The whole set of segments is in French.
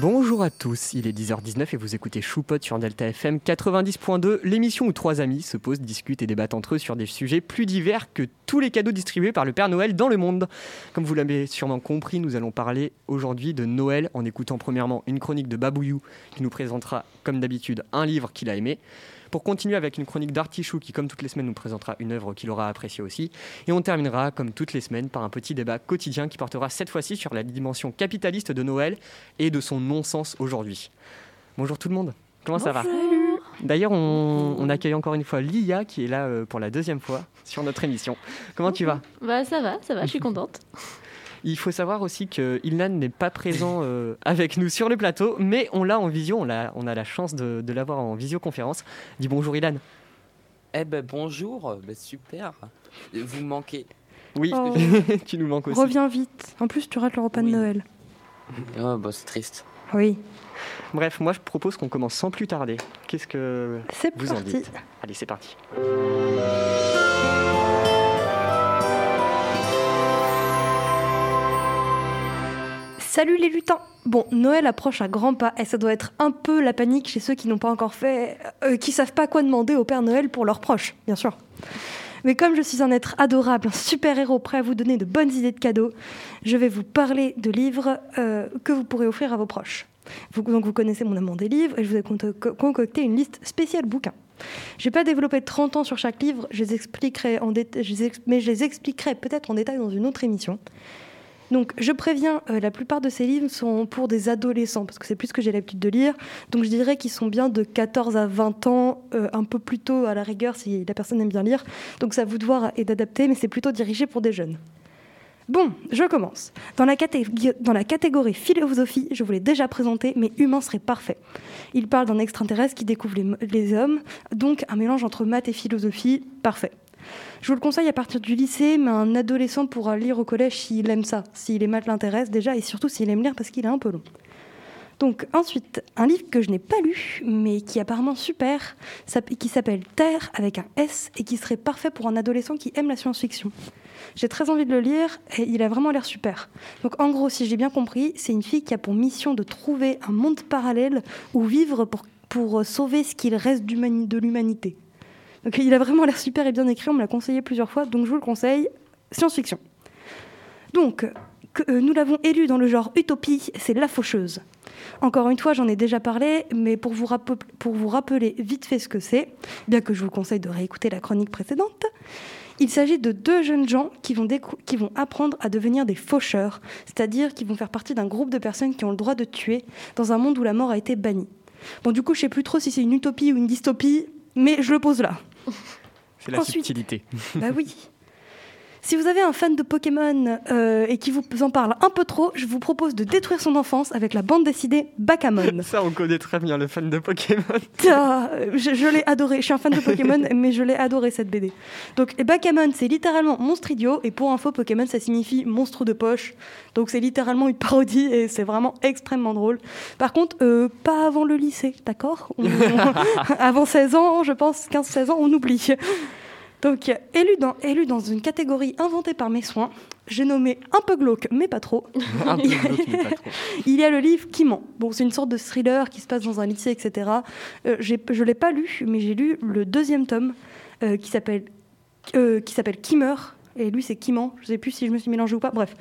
Bonjour à tous, il est 10h19 et vous écoutez Choupot sur Delta FM 90.2, l'émission où trois amis se posent, discutent et débattent entre eux sur des sujets plus divers que tous les cadeaux distribués par le Père Noël dans le monde. Comme vous l'avez sûrement compris, nous allons parler aujourd'hui de Noël en écoutant premièrement une chronique de Babouyou qui nous présentera comme d'habitude un livre qu'il a aimé pour continuer avec une chronique d'Artichou qui, comme toutes les semaines, nous présentera une œuvre qu'il aura appréciée aussi. Et on terminera, comme toutes les semaines, par un petit débat quotidien qui portera cette fois-ci sur la dimension capitaliste de Noël et de son non-sens aujourd'hui. Bonjour tout le monde, comment ça va D'ailleurs, on, accueille encore une fois Lia qui est là euh, pour la deuxième fois sur notre émission. Comment tu vas? Bah ça va, ça va, je suis contente. Il faut savoir aussi que Ilnan n'est pas présent euh, avec nous sur le plateau, mais on l'a en visio, on a, on a la chance de, l'avoir en visioconférence. Dis bonjour Ilan. Eh ben bonjour, ben, super. Vous me manquez. Oui, oh. tu nous manques aussi. Reviens vite. En plus, tu rates le repas de Noël. Oh, bah, c'est triste. Oui. Bref, moi je propose qu'on commence sans plus tarder. Qu'est-ce que vous en dites? Allez, c'est parti. Salut les lutins Bon, Noël approche à grands pas et ça doit être un peu la panique chez ceux qui n'ont pas encore fait, euh, qui savent pas quoi demander au Père Noël pour leurs proches, bien sûr. Mais comme je suis un être adorable, un super-héros prêt à vous donner de bonnes idées de cadeaux, je vais vous parler de livres euh, que vous pourrez offrir à vos proches. Vous, donc vous connaissez mon amour des livres et je vous ai concocté une liste spéciale bouquins. Je vais pas développer 30 ans sur chaque livre, je les expliquerai mais je les expliquerai peut-être en détail dans une autre émission. Donc, je préviens, euh, la plupart de ces livres sont pour des adolescents, parce que c'est plus que j'ai l'habitude de lire. Donc, je dirais qu'ils sont bien de 14 à 20 ans, euh, un peu plus tôt à la rigueur si la personne aime bien lire. Donc, ça vous de voir et d'adapter, mais c'est plutôt dirigé pour des jeunes. Bon, je commence. Dans la, catégorie philosophie, je vous l'ai déjà présenté, mais humain serait parfait. Il parle d'un extraterrestre qui découvre les hommes, donc un mélange entre maths et philosophie, parfait. Je vous le conseille à partir du lycée, mais un adolescent pourra lire au collège s'il aime ça, si les maths l'intéressent déjà, et surtout s'il aime lire parce qu'il est un peu long. Donc ensuite, un livre que je n'ai pas lu, mais qui est apparemment super, qui s'appelle Terre avec un S et qui serait parfait pour un adolescent qui aime la science-fiction. J'ai très envie de le lire et il a vraiment l'air super. Donc en gros, si j'ai bien compris, c'est une fille qui a pour mission de trouver un monde parallèle où vivre pour, pour sauver ce qu'il reste de l'humanité. Il a vraiment l'air super et bien écrit, on me l'a conseillé plusieurs fois, donc je vous le conseille, science-fiction. Donc, euh, nous l'avons élu dans le genre utopie, c'est La Faucheuse. Encore une fois, j'en ai déjà parlé, mais pour vous, rappeler vite fait ce que c'est, bien que je vous conseille de réécouter la chronique précédente, il s'agit de deux jeunes gens qui vont, apprendre à devenir des faucheurs, c'est-à-dire qui vont faire partie d'un groupe de personnes qui ont le droit de tuer dans un monde où la mort a été bannie. Bon, du coup, je sais plus trop si c'est une utopie ou une dystopie, mais je le pose là. C'est la subtilité. Bah oui. Si vous avez un fan de Pokémon euh, et qui vous en parle un peu trop, je vous propose de détruire son enfance avec la bande dessinée Bakamon. Ça, on connaît très bien le fan de Pokémon. Ah, je, l'ai adoré. Je suis un fan de Pokémon, mais je l'ai adoré cette BD. Donc, Bakamon, c'est littéralement monstre idiot. Et pour info, Pokémon, ça signifie monstre de poche. Donc, c'est littéralement une parodie et c'est vraiment extrêmement drôle. Par contre, euh, pas avant le lycée, d'accord? Avant 16 ans, je pense, 15-16 ans, on oublie. Donc, élu dans, élu dans une catégorie inventée par mes soins, j'ai nommé un peu glauque, mais pas trop. Il y a le livre Qui ment. Bon, c'est une sorte de thriller qui se passe dans un lycée, etc. Euh, je ne l'ai pas lu, mais j'ai lu le deuxième tome euh, qui s'appelle euh, qui s'appelle Qui meurt? Et lui, c'est Qui ment. Je ne sais plus si je me suis mélangée ou pas. Bref.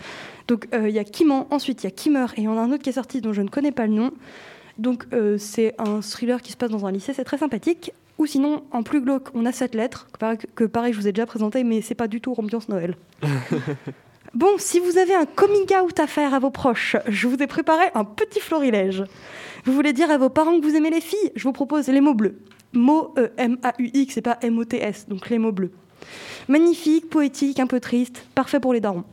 Donc, il y a Qui ment. Ensuite, il y a Qui meurt. Et il y en a un autre qui est sorti dont je ne connais pas le nom. Donc, c'est un thriller qui se passe dans un lycée. C'est très sympathique. Ou sinon, en plus glauque, on a cette lettre, que pareil, je vous ai déjà présenté, mais c'est pas du tout ambiance Noël. bon, si vous avez un coming out à faire à vos proches, je vous ai préparé un petit florilège. Vous voulez dire à vos parents que vous aimez les filles? Je vous propose les mots bleus. Mots euh, M-A-U-X et pas M-O-T-S, donc les mots bleus. Magnifique, poétique, un peu triste, parfait pour les darons.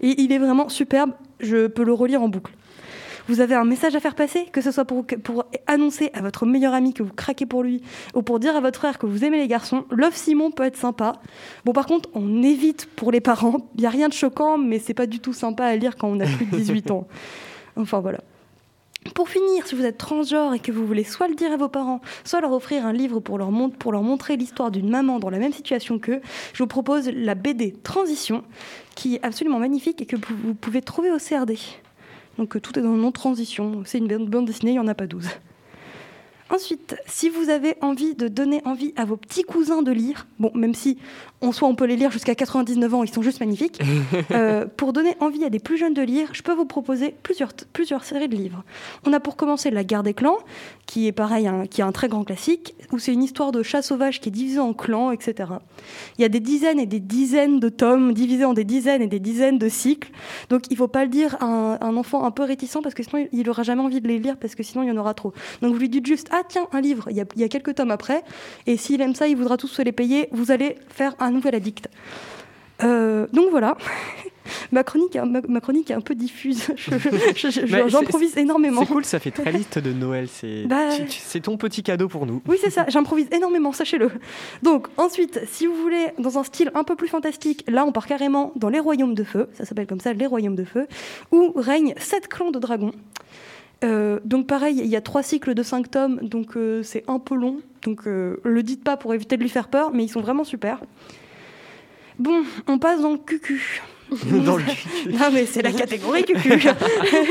Et il est vraiment superbe, je peux le relire en boucle. Vous avez un message à faire passer, que ce soit pour, pour annoncer à votre meilleur ami que vous craquez pour lui, ou pour dire à votre frère que vous aimez les garçons, Love Simon peut être sympa. Bon, par contre, on évite pour les parents. Il n'y a rien de choquant, mais c'est pas du tout sympa à lire quand on a plus de 18 ans. Enfin, voilà. Pour finir, si vous êtes transgenre et que vous voulez soit le dire à vos parents, soit leur offrir un livre pour leur, pour leur montrer l'histoire d'une maman dans la même situation qu'eux, je vous propose la BD Transition, qui est absolument magnifique et que vous pouvez trouver au CRD. Donc euh, tout est dans le nom transition. C'est une bande dessinée, il n'y en a pas 12. Ensuite, si vous avez envie de donner envie à vos petits cousins de lire, bon, même si en soi on peut les lire jusqu'à 99 ans, ils sont juste magnifiques, euh, pour donner envie à des plus jeunes de lire, je peux vous proposer plusieurs, plusieurs séries de livres. On a pour commencer La guerre des clans, qui est pareil, un, qui est un très grand classique, où c'est une histoire de chat sauvage qui est divisée en clans, etc. Il y a des dizaines et des dizaines de tomes divisés en des dizaines et des dizaines de cycles, donc il ne faut pas le dire à un, enfant un peu réticent, parce que sinon il n'aura jamais envie de les lire, parce que sinon il y en aura trop. Donc vous lui dites juste, ah tiens, un livre, il y, a, il y a quelques tomes après, et s'il aime ça, il voudra tous se les payer, vous allez faire un nouvel addict. Euh, donc voilà, ma, chronique, ma, chronique est un peu diffuse, j'improvise énormément. C'est cool, ça fait très liste de Noël, c'est bah, ton petit cadeau pour nous. Oui c'est ça, j'improvise énormément, sachez-le. Donc ensuite, si vous voulez, dans un style un peu plus fantastique, là on part carrément dans les royaumes de feu, ça s'appelle comme ça, les royaumes de feu, où règnent sept clans de dragons. Euh, donc pareil, il y a trois cycles de cinq tomes, donc euh, c'est un peu long. Donc euh, le dites pas pour éviter de lui faire peur, mais ils sont vraiment super. Bon, on passe dans le cucu. dans le cucu. non mais c'est la catégorie cucu.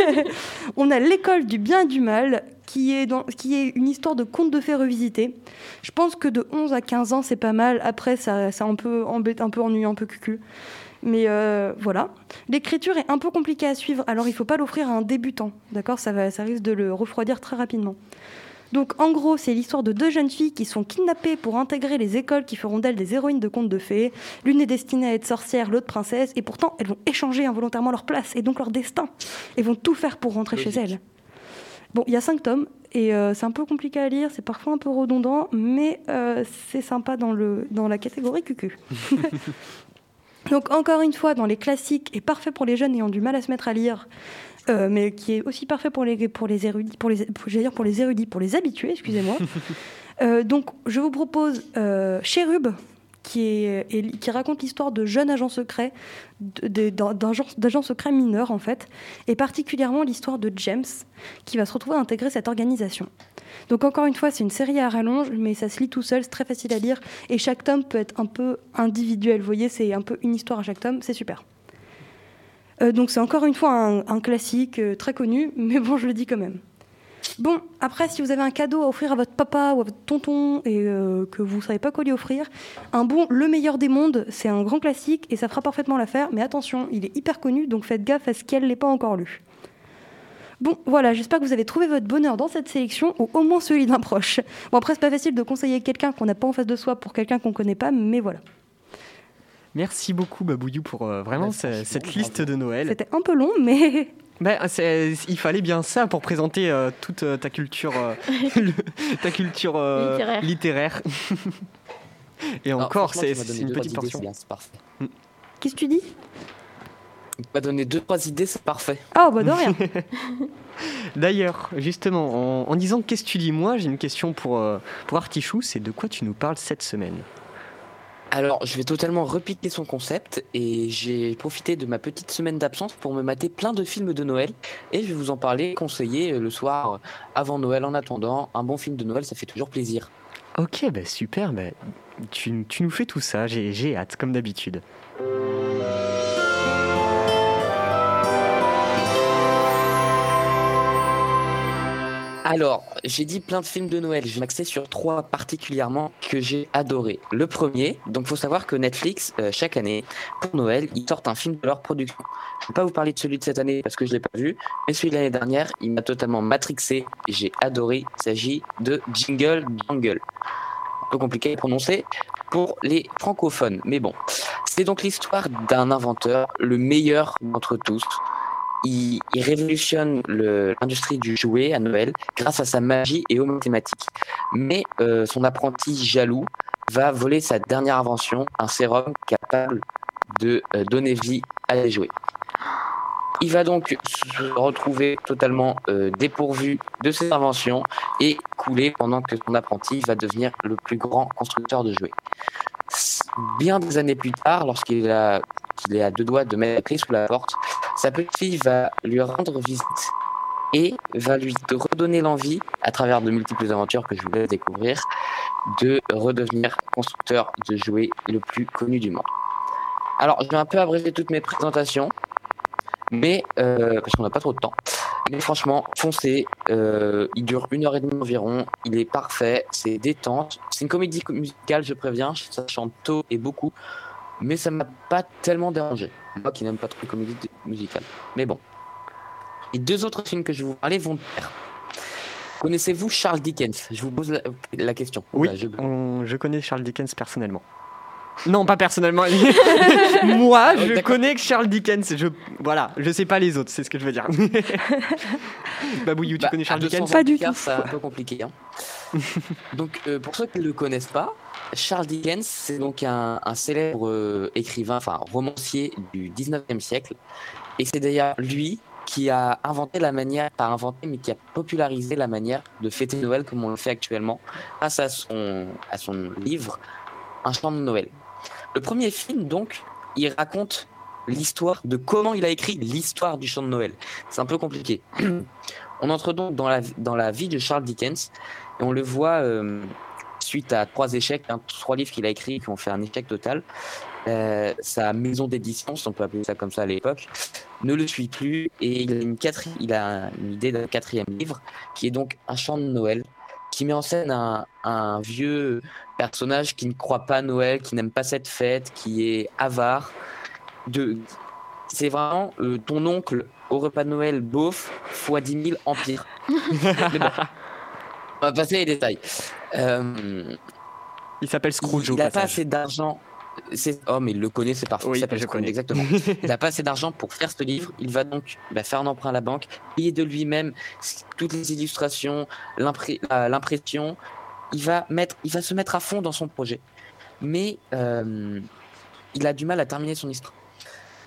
on a l'école du bien et du mal, qui est, dans, qui est une histoire de conte de fées revisité. Je pense que de 11 à 15 ans, c'est pas mal. Après, ça, ça un peu embête, un peu ennuyant, un peu cucu. Mais euh, voilà. L'écriture est un peu compliquée à suivre, alors il ne faut pas l'offrir à un débutant. D'accord? Ça, va, ça risque de le refroidir très rapidement. Donc en gros, c'est l'histoire de deux jeunes filles qui sont kidnappées pour intégrer les écoles qui feront d'elles des héroïnes de contes de fées. L'une est destinée à être sorcière, l'autre princesse, et pourtant elles vont échanger involontairement leur place et donc leur destin. Elles vont tout faire pour rentrer chez elles. Bon, il y a cinq tomes et euh, c'est un peu compliqué à lire, c'est parfois un peu redondant, mais euh, c'est sympa dans, le, dans la catégorie cucu. Donc encore une fois, dans les classiques, et parfait pour les jeunes ayant du mal à se mettre à lire, euh, mais qui est aussi parfait pour les, pour les érudits, pour les, dire pour les érudits, pour les habitués, excusez-moi. Euh, donc je vous propose euh, Chérub, qui, est, qui raconte l'histoire de jeunes agents secrets, d'agents secrets mineurs en fait, et particulièrement l'histoire de James, qui va se retrouver à intégrer cette organisation. Donc encore une fois, c'est une série à rallonge, mais ça se lit tout seul, c'est très facile à lire, et chaque tome peut être un peu individuel. Vous voyez, c'est un peu une histoire à chaque tome, c'est super. Euh, donc c'est encore une fois un, classique euh, très connu, mais bon, je le dis quand même. Bon, après, si vous avez un cadeau à offrir à votre papa ou à votre tonton et euh, que vous ne savez pas quoi lui offrir, un bon Le meilleur des mondes, c'est un grand classique et ça fera parfaitement l'affaire, mais attention, il est hyper connu, donc faites gaffe à ce qu'elle n'est pas encore lu. Bon, voilà, j'espère que vous avez trouvé votre bonheur dans cette sélection, ou au moins celui d'un proche. Bon, après, c'est pas facile de conseiller quelqu'un qu'on n'a pas en face de soi pour quelqu'un qu'on connaît pas, mais voilà. Merci beaucoup, Babouyou, pour euh, vraiment bah, cette liste de Noël. C'était un peu long, mais. Bah, il fallait bien ça pour présenter euh, toute euh, ta culture, ta culture littéraire. Et encore, c'est une petite portion. Qu'est-ce que tu dis? M'a donné deux, trois idées, c'est parfait. Ah, bah de rien. D'ailleurs, justement, en, disant qu'est-ce que tu dis, moi, j'ai une question pour, euh, pour Artichou, c'est de quoi tu nous parles cette semaine? Alors, je vais totalement repiquer son concept et j'ai profité de ma petite semaine d'absence pour me mater plein de films de Noël et je vais vous en parler, conseiller euh, le soir euh, avant Noël. En attendant, un bon film de Noël, ça fait toujours plaisir. Ok, bah super, bah, tu, tu nous fais tout ça, j'ai hâte, comme d'habitude. Alors, j'ai dit plein de films de Noël. Je m'axer sur trois particulièrement que j'ai adoré. Le premier, donc faut savoir que Netflix, euh, chaque année, pour Noël, ils sortent un film de leur production. Je ne vais pas vous parler de celui de cette année parce que je ne l'ai pas vu, mais celui de l'année dernière, il m'a totalement matrixé. J'ai adoré. Il s'agit de Jingle Jangle. Un peu compliqué à prononcer pour les francophones, mais bon. C'est donc l'histoire d'un inventeur, le meilleur d'entre tous, il, révolutionne l'industrie du jouet à Noël grâce à sa magie et aux mathématiques. Mais euh, son apprenti jaloux va voler sa dernière invention, un sérum capable de euh, donner vie à les jouets. Il va donc se retrouver totalement euh, dépourvu de ses inventions et couler pendant que son apprenti va devenir le plus grand constructeur de jouets. Bien des années plus tard, lorsqu'il est à deux doigts de mettre la clé sous la porte, sa petite fille va lui rendre visite et va lui redonner l'envie, à travers de multiples aventures que je vous laisse découvrir, de redevenir constructeur de jouets le plus connu du monde. Alors, je vais un peu abréger toutes mes présentations, mais euh, parce qu'on n'a pas trop de temps. Mais franchement, foncez. euh, il dure une heure et demie environ. Il est parfait. C'est détente. C'est une comédie musicale, je préviens. Ça chante tôt et beaucoup. Mais ça m'a pas tellement dérangé. Moi qui n'aime pas trop les comédies musicales. Mais bon. Et deux autres films que je vais vous parler vont pair. Connaissez-vous Charles Dickens? Je vous pose la, la question. Oui, Là, je- on- je connais Charles Dickens personnellement. Non, pas personnellement. Moi, je d'accord. connais que Charles Dickens. Je, voilà, je sais pas les autres, c'est ce que je veux dire. Babouillou, tu Bah, connais Charles 200 Dickens? Pas du tout. C'est un peu compliqué. hein. donc, euh, pour ceux qui ne le connaissent pas, Charles Dickens, c'est donc un, célèbre euh, écrivain, enfin romancier du 19e siècle. Et c'est d'ailleurs lui qui a inventé la manière, pas inventé, mais qui a popularisé la manière de fêter Noël comme on le fait actuellement, grâce à son, à son livre Un chant de Noël. Le premier film, donc, il raconte l'histoire de comment il a écrit l'histoire du chant de Noël. C'est un peu compliqué. On entre donc dans la, dans la vie de Charles Dickens et on le voit euh, suite à trois échecs, hein, trois livres qu'il a écrits qui ont fait un échec total. Euh, sa maison d'édition, si on peut appeler ça comme ça à l'époque, ne le suit plus et il a une, il a une idée d'un quatrième livre qui est donc un chant de Noël qui met en scène un, un vieux personnage qui ne croit pas à Noël, qui n'aime pas cette fête, qui est avare. De... C'est vraiment euh, ton oncle au repas de Noël beauf fois 10 000 empire. Mais bon, on va passer les détails. Euh, Il s'appelle Scrooge il n'a pas assez d'argent. Oh, mais il le connaît, c'est parfait. Oui, il s'appelle Scrooge, connais. Exactement. il n'a pas assez d'argent pour faire ce livre. Il va donc bah, faire un emprunt à la banque, payer de lui-même toutes les illustrations, l'impression. Il va, mettre, il va se mettre à fond dans son projet. Mais euh, il a du mal à terminer son histoire.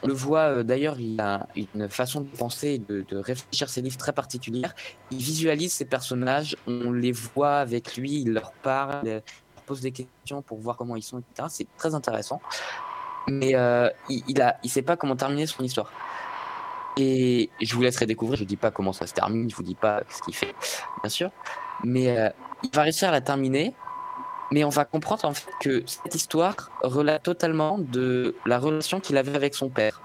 On le voit euh, d'ailleurs, il a une façon de penser et de, réfléchir ses livres très particulière. Il visualise ses personnages, on les voit avec lui, il leur parle, il leur pose des questions pour voir comment ils sont, etc. C'est très intéressant. Mais euh, il, il a, il sait pas comment terminer son histoire. Et je vous laisserai découvrir. Je dis pas comment ça se termine, je vous dis pas ce qu'il fait, bien sûr. Mais euh, il va réussir à la terminer. Mais on va comprendre en que cette histoire relate totalement de la relation qu'il avait avec son père.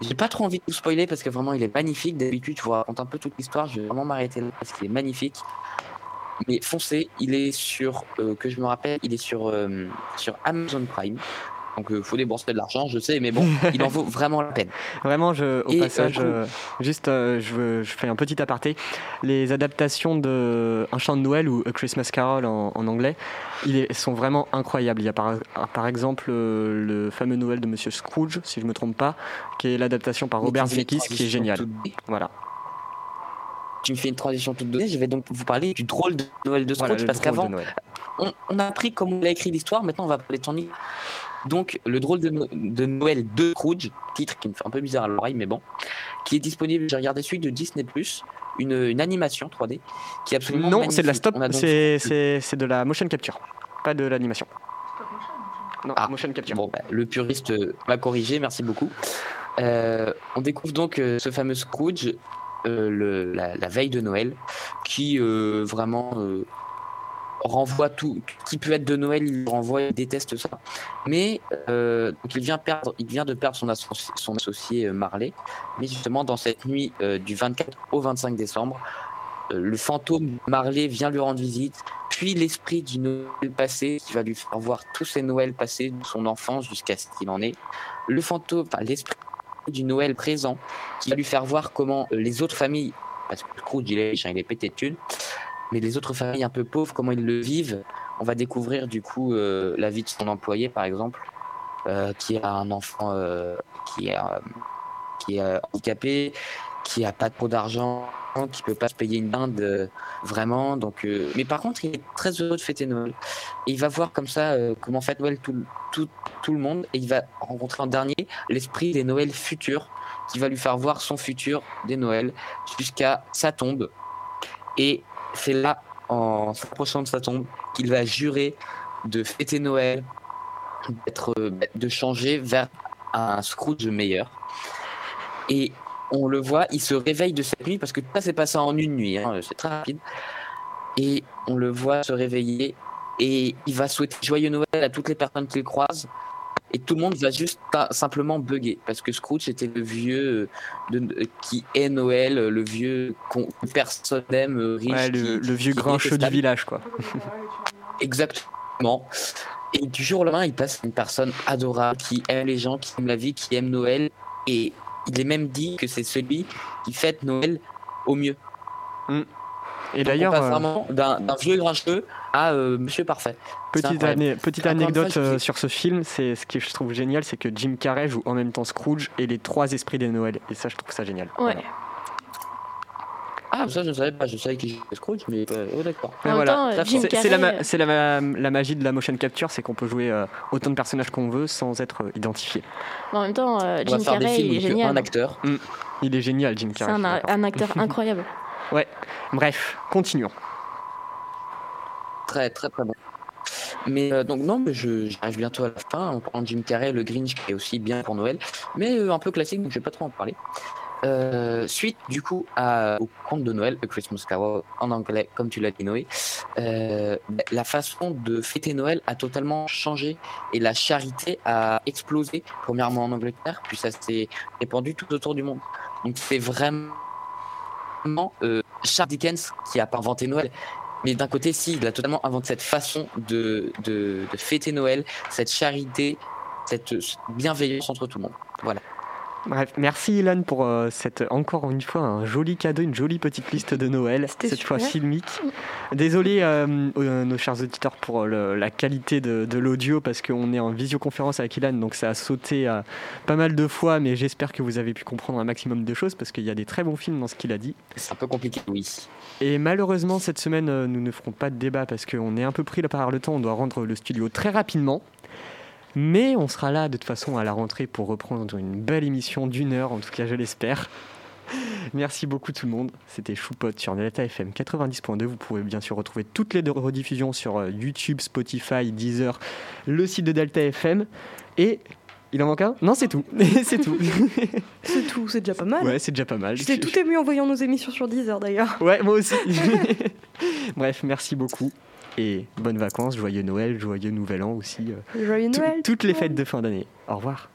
J'ai pas trop envie de vous spoiler parce que vraiment il est magnifique. D'habitude, je vous raconte un peu toute l'histoire. Je vais vraiment m'arrêter là parce qu'il est magnifique. Mais foncez, il est sur, euh, que je me rappelle, il est sur, euh, sur Amazon Prime. Donc il faut débourser de l'argent, je sais, mais bon, il en vaut vraiment la peine. Vraiment, je, au Et, euh, passage, euh, juste, euh, je, fais un petit aparté. Les adaptations de Un chant de Noël ou A Christmas Carol en, en anglais, ils sont vraiment incroyables. Il y a par, par exemple euh, le fameux Noël de Monsieur Scrooge, si je ne me trompe pas, qui est l'adaptation par Robert Zemeckis, qui est génial. Voilà. Tu me fais une transition toute donnée, je vais donc vous parler du drôle de Noël de Scrooge Voilà, parce qu'avant, on, on a appris comment il a écrit l'histoire, maintenant on va parler de son. Donc, le drôle de, No- de Noël de Scrooge, titre qui me fait un peu bizarre à l'oreille, mais bon, qui est disponible, j'ai regardé celui de Disney, une, une animation 3D qui est absolument Non, c'est de la stop, donc- c'est de la motion capture, pas de l'animation. Non, Ah, motion capture. Bon, bah, le puriste euh, m'a corrigé, merci beaucoup. Euh, on découvre donc euh, ce fameux Scrooge euh, le- la, la veille de Noël, qui vraiment renvoie tout, qui peut être de Noël, il renvoie, il déteste ça. Mais euh, donc il vient perdre, il vient de perdre son, associ- son associé euh, Marley. Mais justement, dans cette nuit euh, du 24 au 25 décembre, euh, le fantôme Marley vient lui rendre visite, puis l'esprit du Noël passé qui va lui faire voir tous ses Noëls passés de son enfance jusqu'à ce qu'il en est. Le fantôme, enfin l'esprit du Noël présent qui va lui faire voir comment euh, les autres familles, parce que Scrooge il est hein, il est pété de thunes, mais les autres familles un peu pauvres, comment ils le vivent. On va découvrir du coup euh, la vie de son employé par exemple, euh, qui a un enfant euh, qui est, handicapé, qui a pas trop d'argent, qui peut pas se payer une dinde vraiment. Donc, mais par contre, il est très heureux de fêter Noël. Il va voir comme ça comment fête Noël tout, tout le monde. Et il va rencontrer en dernier l'esprit des Noëls futurs, qui va lui faire voir son futur des Noëls jusqu'à sa tombe. Et c'est là, en s'approchant de sa tombe, qu'il va jurer de fêter Noël, euh, de changer vers un Scrooge meilleur. Et on le voit, il se réveille de cette nuit parce que tout ça s'est passé en une nuit, hein, c'est très rapide. Et on le voit se réveiller et il va souhaiter joyeux Noël à toutes les personnes qu'il croise. Et tout le monde va juste simplement bugger parce que Scrooge était le vieux euh, de- qui est Noël, euh, le vieux qu'on- personne n'aime, euh, riche. Ouais, le, qui- le vieux grincheux du village, quoi. Exactement. Et du jour au lendemain, il passe une personne adorable qui aime les gens, qui aime la vie, qui aime Noël. Et il est même dit que c'est celui qui fête Noël au mieux. Et Donc, d'ailleurs, euh, d'un vieux grincheux à euh, Monsieur Parfait. C'est petite, ane- anecdote fois, euh, sur ce film, c'est ce que je trouve génial, c'est que Jim Carrey joue en même temps Scrooge et les trois esprits des Noël. Et ça, je trouve ça génial. Ouais. Voilà. Ah, ça, je ne savais pas. Je savais qu'il jouait Scrooge, mais euh, oh, d'accord. Voilà. euh, C'est c'est la, Carrey, ma- c'est la, ma- la magie de la motion capture, c'est qu'on peut jouer euh, autant de personnages qu'on veut sans être euh, identifié. en même temps, euh, Jim Carrey, il est génial. un acteur. Il est génial, Jim C'est Carrey. un, suis d'accord. un acteur incroyable. Bref, continuons. Très, très, très bon. Mais euh, donc, non, mais j'arrive bientôt à la fin. Parlant de Jim Carrey, le Grinch qui est aussi bien pour Noël, mais euh, un peu classique, donc je vais pas trop en parler. Euh, suite du coup à, au conte de Noël, A Christmas Carol en anglais, comme tu l'as dit Noé, la façon de fêter Noël a totalement changé et la charité a explosé, premièrement en Angleterre, puis ça s'est répandu tout autour du monde. Donc c'est vraiment euh, Charles Dickens qui a inventé Noël, mais d'un côté, si, il a totalement inventé cette façon de, de, de fêter Noël, cette charité, cette, bienveillance entre tout le monde. Voilà. Bref, merci Ilan pour euh, cette, encore une fois, un joli cadeau, une jolie petite liste de Noël, cette fois filmique. Désolé, euh, euh, nos chers auditeurs, pour le- la qualité de, de l'audio, parce qu'on est en visioconférence avec Ilan, donc ça a sauté euh, pas mal de fois, mais j'espère que vous avez pu comprendre un maximum de choses, parce qu'il y a des très bons films dans ce qu'il a dit. C'est un peu compliqué, oui. Et malheureusement, cette semaine, euh, nous ne ferons pas de débat, parce qu'on est un peu pris par le temps, on doit rendre le studio très rapidement. Mais on sera là de toute façon à la rentrée pour reprendre une belle émission d'une heure, en tout cas je l'espère. Merci beaucoup tout le monde. C'était Choupot sur Delta FM 90.2. Vous pouvez bien sûr retrouver toutes les rediffusions sur euh, YouTube, Spotify, Deezer, le site de Delta FM. Et il en manque un? Non, c'est tout. c'est tout. C'est tout, c'est déjà pas mal. Ouais, c'est déjà pas mal. J'étais tout ému en voyant nos émissions sur Deezer d'ailleurs. Ouais, moi aussi. Bref, merci beaucoup. Et bonnes vacances, joyeux Noël, joyeux Nouvel An aussi. euh, Joyeux Noël. toutes les fêtes de fin d'année. Au revoir.